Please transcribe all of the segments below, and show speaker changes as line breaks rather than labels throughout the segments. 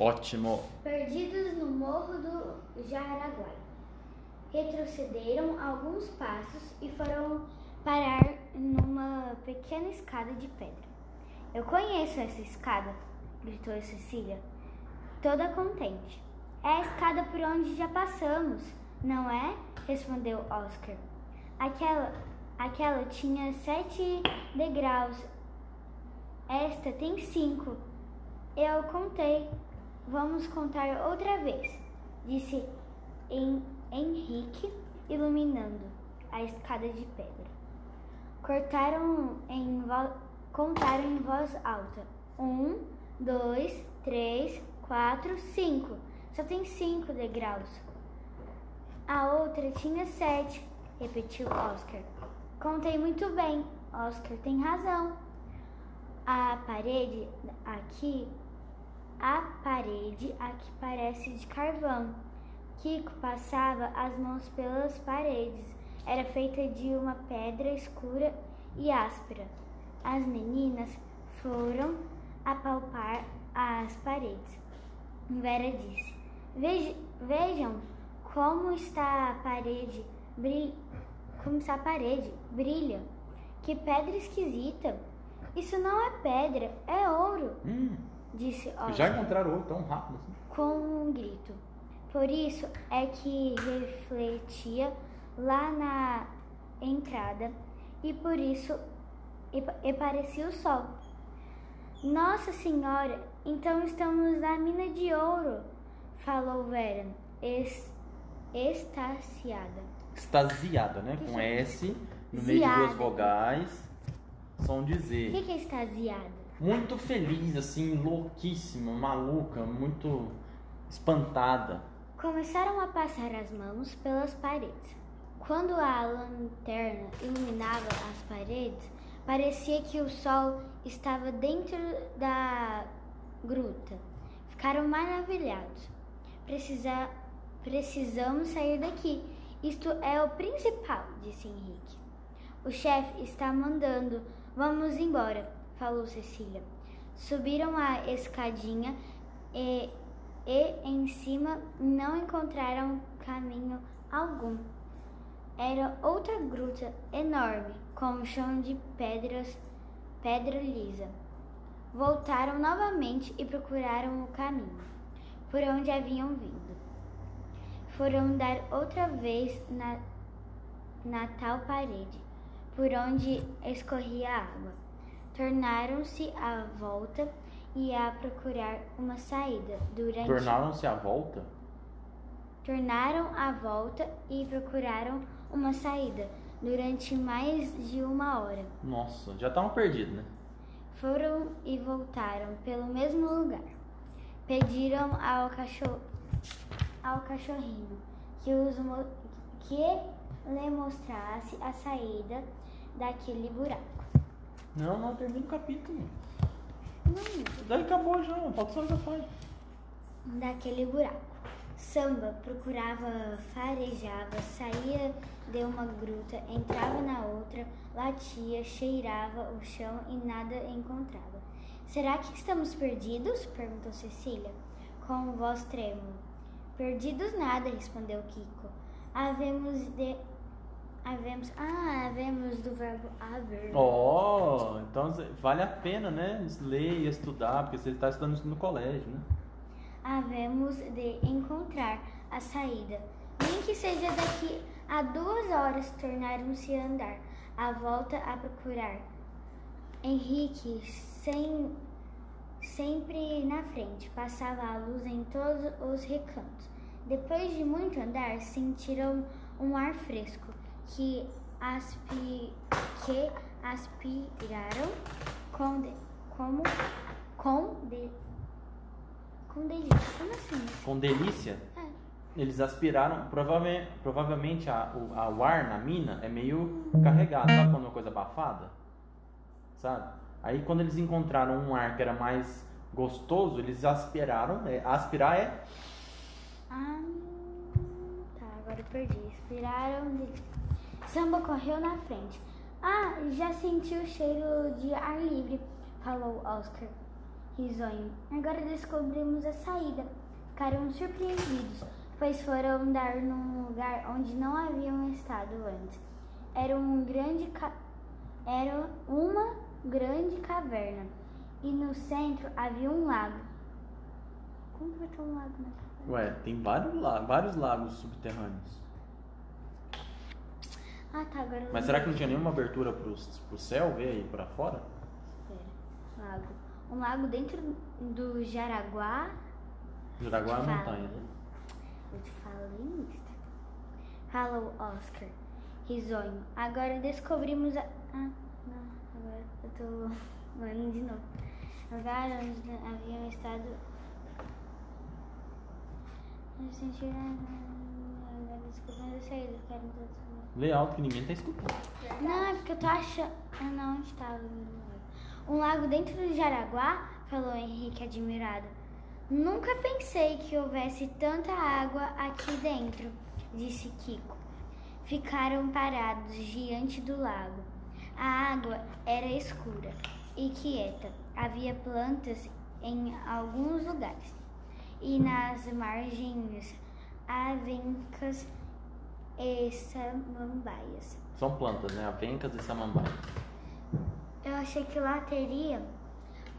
Ótimo.
Perdidos no morro do Jaraguai. Retrocederam alguns passos e foram parar numa pequena escada de pedra. Eu conheço essa escada, gritou Cecília, toda contente. É a escada por onde já passamos, não é? respondeu Oscar. Aquela, aquela tinha sete degraus. Esta tem cinco. Eu contei. Vamos contar outra vez, disse Henrique, iluminando a escada de pedra. Cortaram em contaram em voz alta. Um, dois, três, quatro, cinco. Só tem cinco degraus. A outra tinha sete, repetiu Oscar. Contei muito bem. Oscar tem razão. A parede aqui a parede aqui parece de carvão. Kiko passava as mãos pelas paredes. Era feita de uma pedra escura e áspera. As meninas foram apalpar as paredes. Vera disse: Vejam como está a parede, brilha, como está a parede, brilha. Que pedra esquisita. Isso não é pedra, é ouro.
Hum
disse Oscar.
Já encontraram outro tão rápido assim?
Com um grito. Por isso é que refletia lá na entrada e por isso e, e parecia o sol. Nossa Senhora, então estamos na mina de ouro, falou Vera, es, extasiada.
Extasiada, né? Com S no meio de duas vogais, som de Z.
O que, que é extasiada?
Muito feliz, assim, louquíssima, maluca, muito espantada.
Começaram a passar as mãos pelas paredes. Quando a lanterna iluminava as paredes, parecia que o sol estava dentro da gruta. Ficaram maravilhados. Precisa, precisamos sair daqui. Isto é o principal, disse Henrique. O chefe está mandando. Vamos embora falou Cecília. Subiram a escadinha e, e em cima não encontraram caminho algum. Era outra gruta enorme, com um chão de pedras, pedra lisa. Voltaram novamente e procuraram o caminho por onde haviam vindo. Foram dar outra vez na, na tal parede, por onde escorria a água tornaram-se à volta e a procurar uma saída durante
Tornaram-se à volta?
Tornaram a volta e procuraram uma saída durante mais de uma hora.
Nossa, já estavam perdidos, né?
Foram e voltaram pelo mesmo lugar. Pediram ao cachorro ao cachorrinho que os que lhe mostrasse a saída daquele buraco.
Não, não, termina o capítulo.
Não.
Daí acabou já, falta só já faz.
Daquele buraco. Samba procurava, farejava, saía de uma gruta, entrava na outra, latia, cheirava o chão e nada encontrava. Será que estamos perdidos? perguntou Cecília, com voz trêmula. Perdidos nada, respondeu Kiko. Havemos de Havemos. Ah, havemos do verbo haver.
Oh, então vale a pena, né? Ler e estudar, porque você está estudando isso no colégio, né?
Havemos de encontrar a saída. Nem que seja daqui a duas horas tornaram-se a andar, a volta a procurar. Henrique, sem, sempre na frente, passava a luz em todos os recantos. Depois de muito andar, sentiram um ar fresco que, aspi, que aspiraram com, de, como, com, de, com delícia. Como assim?
Com delícia?
É.
Eles aspiraram, provavelmente, provavelmente a, o, a, o ar na mina é meio carregado, sabe quando é uma coisa abafada? Sabe? Aí quando eles encontraram um ar que era mais gostoso, eles aspiraram, é, aspirar é...
Ah, tá, agora eu perdi. Aspiraram Samba correu na frente. Ah, já senti o cheiro de ar livre, falou Oscar. risonho. Agora descobrimos a saída. Ficaram surpreendidos, pois foram andar num lugar onde não haviam estado antes. Era um grande ca... era uma grande caverna e no centro havia um lago. Como vai ter um lago na caverna?
Ué, tem vários, vários lagos subterrâneos.
Ah, tá, agora
Mas será que não tinha nenhuma abertura pro, pro céu ver aí pra fora?
Espera. Lago. Um lago dentro do Jaraguá.
Jaraguá é a montanha, né?
Eu te falei isso. Hello, Oscar. Risonho. Agora descobrimos a. Ah, não. Agora eu tô lendo de novo. Lugar onde haviam estado. Eu senti. Agora descobrimos a saída. Quero todos.
Lê alto que ninguém tá escutando.
Não, é porque eu tô achando. Ah, não, onde estava? Um lago dentro do Jaraguá? Falou Henrique admirado. Nunca pensei que houvesse tanta água aqui dentro, disse Kiko. Ficaram parados diante do lago. A água era escura e quieta. Havia plantas em alguns lugares. E nas margens, avencas e samambaias.
São plantas, né? Avencas e samambaias.
Eu achei que lá teria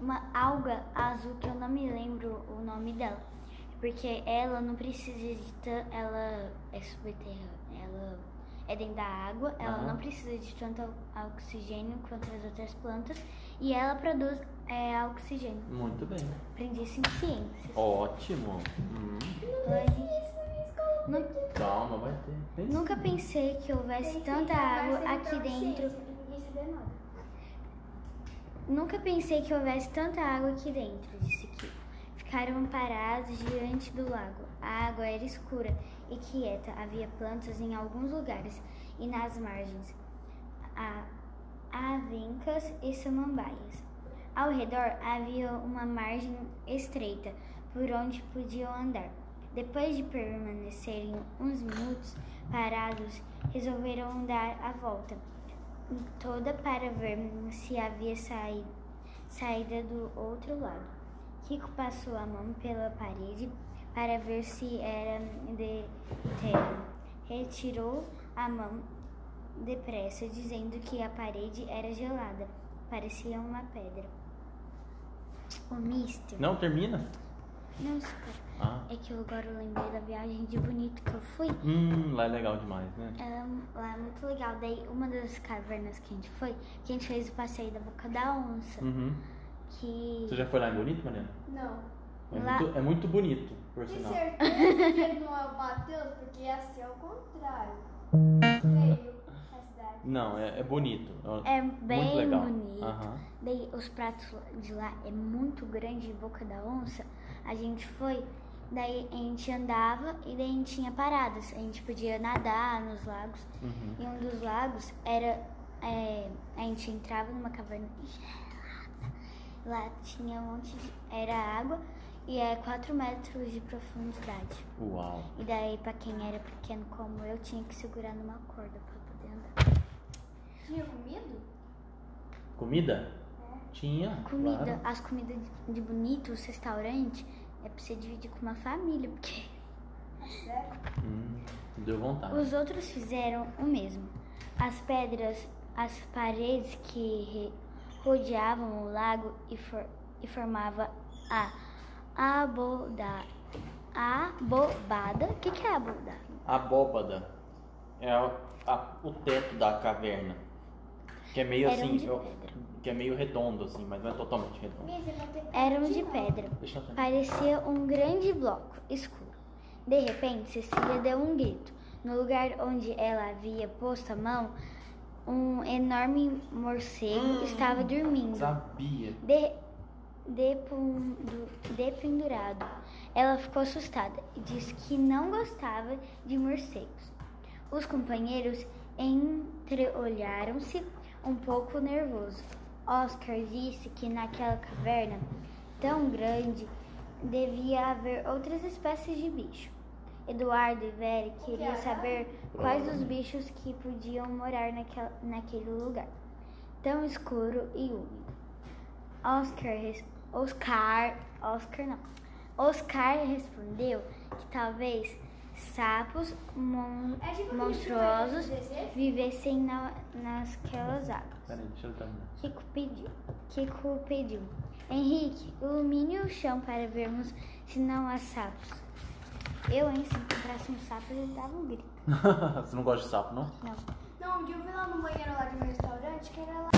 uma alga azul que eu não me lembro o nome dela. Porque ela não precisa de tanto. Ela é subterrânea. Ela é dentro da água. Ela
Aham.
não precisa de tanto oxigênio quanto as outras plantas. E ela produz é, oxigênio.
Muito bem.
Aprendi isso em ciências.
Ótimo. Hum,
nu-
calma, vai ter. Pensa.
Nunca pensei que houvesse tanta água aqui dentro. Nunca pensei que houvesse tanta água aqui dentro, disse Kiko. Ficaram parados diante do lago. A água era escura e quieta. Havia plantas em alguns lugares e nas margens. A avencas e samambaias. Ao redor havia uma margem estreita por onde podiam andar. Depois de permanecerem uns minutos parados, resolveram dar a volta toda para ver se havia saí- saída do outro lado. Kiko passou a mão pela parede para ver se era de terra. Retirou a mão depressa, dizendo que a parede era gelada. Parecia uma pedra. O mister.
Não, termina?
Não, espera.
Ah.
É que eu agora eu lembrei da viagem de bonito que eu fui.
Hum, lá é legal demais, né?
Ela, lá é muito legal. Daí, uma das cavernas que a gente foi, que a gente fez o passeio da Boca da Onça.
Uhum.
Que.
Você já foi lá em Bonito, Mariana?
Não.
É,
Lá-
muito, é muito bonito, por
Tem
sinal.
certeza que ele não é o Matheus, porque ia ser ao contrário. Feio.
Não, é, é bonito.
É
muito
bem
legal.
bonito.
Aham.
Daí, os pratos de lá é muito grande, Boca da Onça. A gente foi, daí a gente andava e daí a gente tinha paradas. A gente podia nadar nos lagos.
Uhum.
E um dos lagos era. é, a gente entrava numa caverna gelada. Lá tinha um monte de. Era água e é 4 metros de profundidade.
Uau.
E daí, pra quem era pequeno como eu, tinha que segurar numa corda pra poder andar.
Tinha comido?
Comida? Tinha.
Comida,
claro.
as comidas de- de bonito, os restaurantes, é pra você dividir com uma família, porque
Sério?
Hum, deu vontade.
os outros fizeram o mesmo. As pedras, as paredes que rodeavam o lago e, for, e formava a aboda, abobada. O que, que é abobada?
Abóbada é a- a- o teto da caverna. Que é meio assim. Que é meio redondo, assim, mas não é totalmente redondo.
Eram de pedra.
Deixa eu ver.
Parecia um grande bloco escuro. De repente, Cecília deu um grito. No lugar onde ela havia posto a mão, um enorme morcego
Hum.
estava dormindo,
Sabia.
de, depundu- dependurado. Ela ficou assustada e disse que não gostava de morcegos. Os companheiros entreolharam-se um pouco nervoso. Oscar disse que naquela caverna tão grande devia haver outras espécies de bicho. Eduardo e Vera queriam saber quais os bichos que podiam morar naquela, naquele lugar tão escuro e úmido. Oscar Oscar, Oscar não. Oscar respondeu que talvez sapos mon-
É tipo
monstruosos vivessem na, nasquelas águas.
Peraí, deixa eu terminar.
Kiko pediu. Kiko pediu. Henrique, ilumine o chão para vermos se não há sapos. Eu, hein, se encontrasse um sapo, eu dava um grito.
Você não gosta de sapo, não?
Não.
Não, um dia eu fui lá no banheiro lá de um restaurante que era lá.